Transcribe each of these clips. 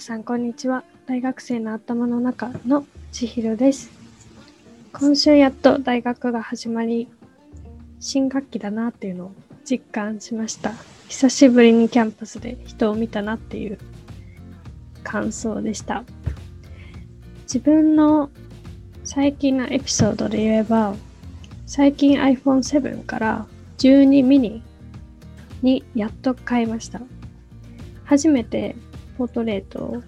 さんこんにちは。大学生の頭の中の千尋です。今週やっと大学が始まり新学期だなっていうのを実感しました。久しぶりにキャンパスで人を見たなっていう感想でした。自分の最近のエピソードで言えば最近 iPhone7 から12ミニにやっと買いました。初めてポートレートを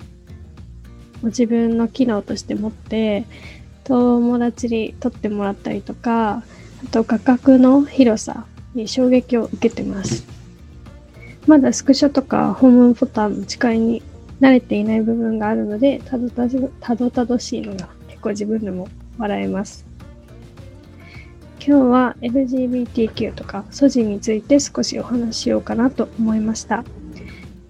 自分の機能として持って友達に撮ってもらったりとかあと画角の広さに衝撃を受けてます。まだスクショとかホームボタンの使いに慣れていない部分があるのでたどたどたどたどしいのが結構自分でも笑えます。今日は LGBTQ とか素地について少しお話ししようかなと思いました。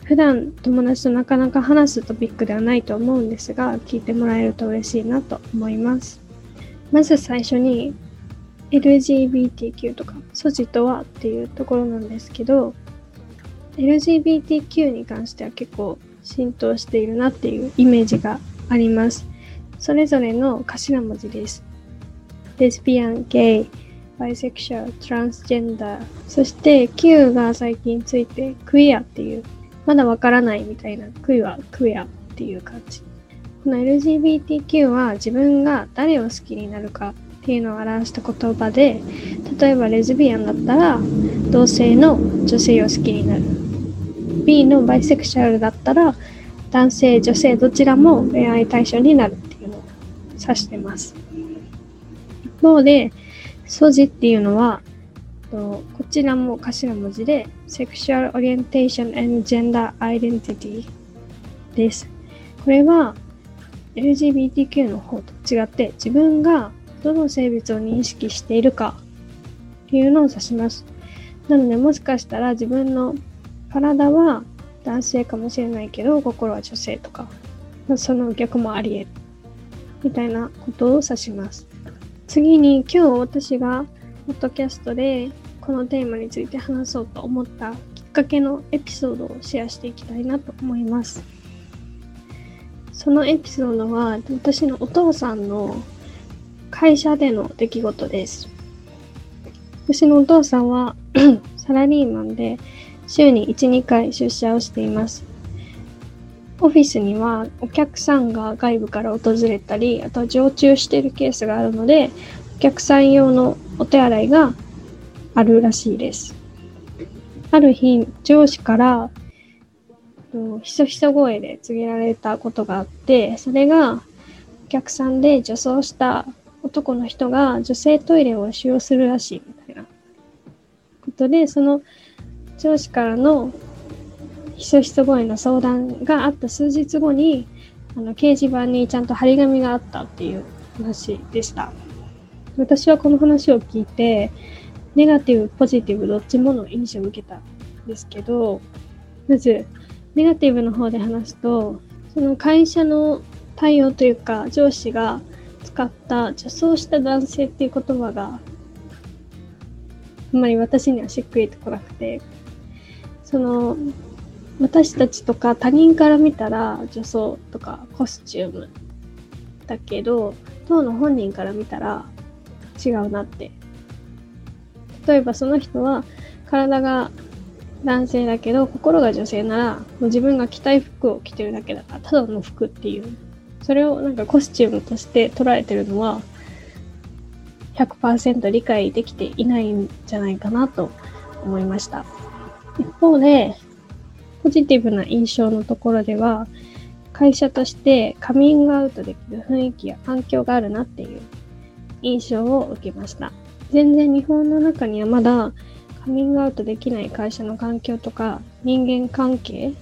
普段友達となかなか話すトピックではないと思うんですが、聞いてもらえると嬉しいなと思います。まず最初に LGBTQ とか素地とはっていうところなんですけど、LGBTQ に関しては結構浸透しているなっていうイメージがあります。それぞれの頭文字です。レズビアン、ゲイ、バイセクシャル、トランスジェンダー、そして Q が最近ついてクイアっていうまだわからないみたいな、クイはクエアっていう感じ。この LGBTQ は自分が誰を好きになるかっていうのを表した言葉で、例えばレズビアンだったら同性の女性を好きになる。B のバイセクシャルだったら男性、女性どちらも恋愛対象になるっていうのを指してます。一方で、ソジっていうのはちらも頭文字で Sexual Orientation and Gender Identity です。これは LGBTQ の方と違って自分がどの性別を認識しているかっていうのを指します。なのでもしかしたら自分の体は男性かもしれないけど心は女性とかその逆もあり得るみたいなことを指します。次に今日私がポッドキャストでこのテーマについて話そうと思ったきっかけのエピソードをシェアしていきたいなと思います。そのエピソードは私のお父さんの会社での出来事です。私のお父さんは サラリーマンで週に1、2回出社をしています。オフィスにはお客さんが外部から訪れたり、あとは常駐しているケースがあるので、お客さん用のお手洗いがあるらしいです。ある日、上司からひそひそ声で告げられたことがあって、それがお客さんで女装した男の人が女性トイレを使用するらしいみたいなことで、その上司からのひそひそ声の相談があった数日後に、あの掲示板にちゃんと張り紙があったっていう話でした。私はこの話を聞いて、ネガティブ、ポジティブ、どっちもの印象を受けたんですけど、まず、ネガティブの方で話すと、その会社の対応というか、上司が使った女装した男性っていう言葉が、あんまり私にはしっくりとこなくて、その、私たちとか他人から見たら女装とかコスチュームだけど、当の本人から見たら違うなって例えばその人は体が男性だけど心が女性ならもう自分が着たい服を着てるだけだからただの服っていう。それをなんかコスチュームとして捉えてるのは100%理解できていないんじゃないかなと思いました。一方でポジティブな印象のところでは会社としてカミングアウトできる雰囲気や環境があるなっていう印象を受けました。全然日本の中にはまだカミングアウトできない会社の環境とか人間関係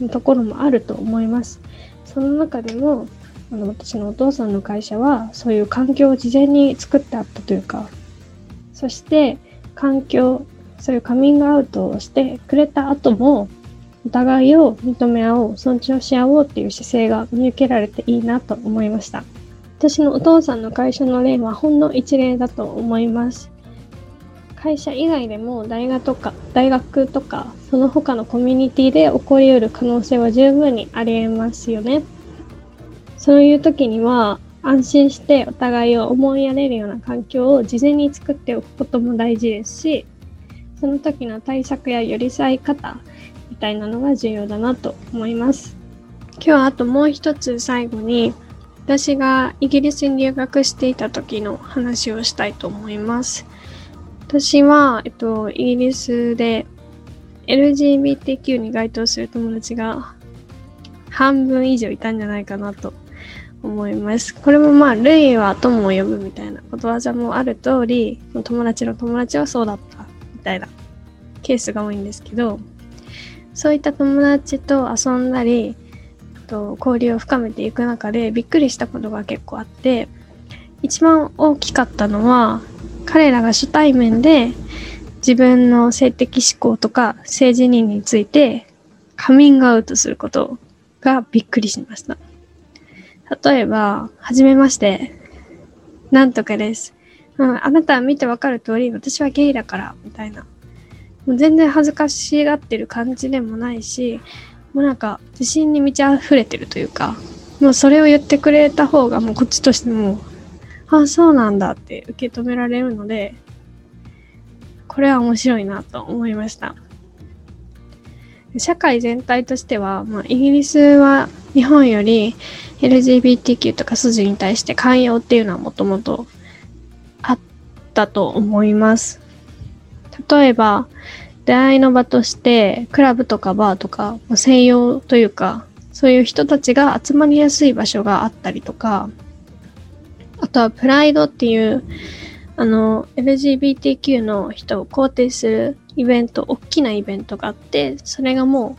のところもあると思います。その中でもあの私のお父さんの会社はそういう環境を事前に作ってあったというかそして環境そういうカミングアウトをしてくれた後もお互いを認め合おう尊重し合おうっていう姿勢が見受けられていいなと思いました。私のお父さんの会社の例はほんの一例だと思います。会社以外でも大学とか大学とかその他のコミュニティで起こりうる可能性は十分にありえますよね。そういう時には安心してお互いを思いやれるような環境を事前に作っておくことも大事ですしその時の対策や寄り添い方みたいなのが重要だなと思います。今日はあともう一つ最後に私がイギリスに留学していた時の話をしたいと思います。私は、えっと、イギリスで LGBTQ に該当する友達が半分以上いたんじゃないかなと思います。これもまあ、類は友を呼ぶみたいなことわざもある通り、友達の友達はそうだったみたいなケースが多いんですけど、そういった友達と遊んだり、と交流を深めていく中でびっくりしたことが結構あって、一番大きかったのは、彼らが初対面で自分の性的思考とか性自認についてカミングアウトすることがびっくりしました。例えば、はじめまして、なんとかです。うん、あなたは見てわかる通り、私はゲイだから、みたいな。もう全然恥ずかしがってる感じでもないし、もうなんか自信に満ち溢れてるというか、もうそれを言ってくれた方がもうこっちとしてもああ、そうなんだって受け止められるので、これは面白いなと思いました。社会全体としては、まあ、イギリスは日本より LGBTQ とか筋に対して寛容っていうのはもともとあったと思います。例えば、出会いの場として、クラブとかバーとか、西洋というか、そういう人たちが集まりやすい場所があったりとか、あとはプライドっていう、あの、LGBTQ の人を肯定するイベント、大きなイベントがあって、それがも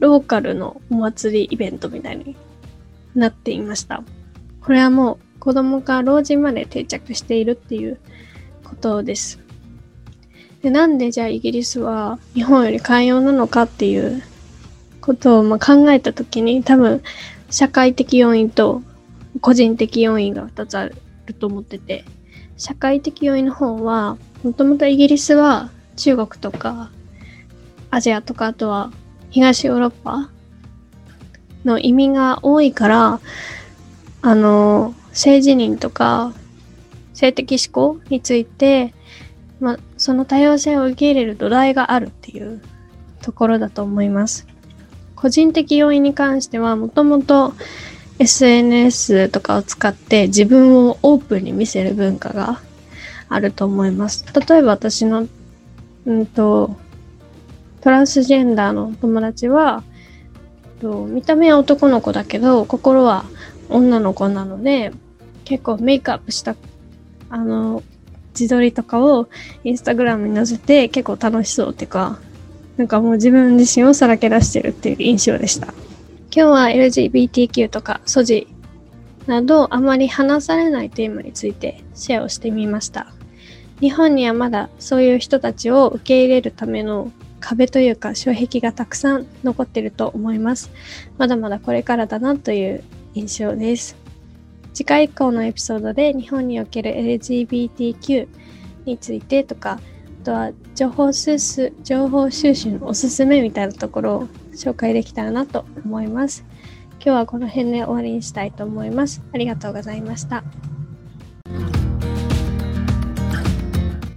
う、ローカルのお祭りイベントみたいになっていました。これはもう子供から老人まで定着しているっていうことです。でなんでじゃあイギリスは日本より寛容なのかっていうことをま考えたときに多分社会的要因と個人的要因が2つあると思ってて、社会的要因の方は、もともとイギリスは中国とかアジアとかあとは東ヨーロッパの移民が多いから、あの、性自認とか性的思考について、まあ、その多様性を受け入れる土台があるっていうところだと思います。個人的要因に関しては、もともと SNS とかを使って自分をオープンに見せる文化があると思います。例えば私の、うんと、トランスジェンダーの友達は、と見た目は男の子だけど、心は女の子なので、結構メイクアップした、あの、自撮りとかをインスタグラムに載せて結構楽しそうっていうか、なんかもう自分自身をさらけ出してるっていう印象でした。今日は LGBTQ とか素地などあまり話されないテーマについてシェアをしてみました。日本にはまだそういう人たちを受け入れるための壁というか障壁がたくさん残ってると思います。まだまだこれからだなという印象です。次回以降のエピソードで日本における LGBTQ についてとか、あとは情報収集情報収集のおすすめみたいなところを紹介できたらなと思います。今日はこの辺で終わりにしたいと思います。ありがとうございました。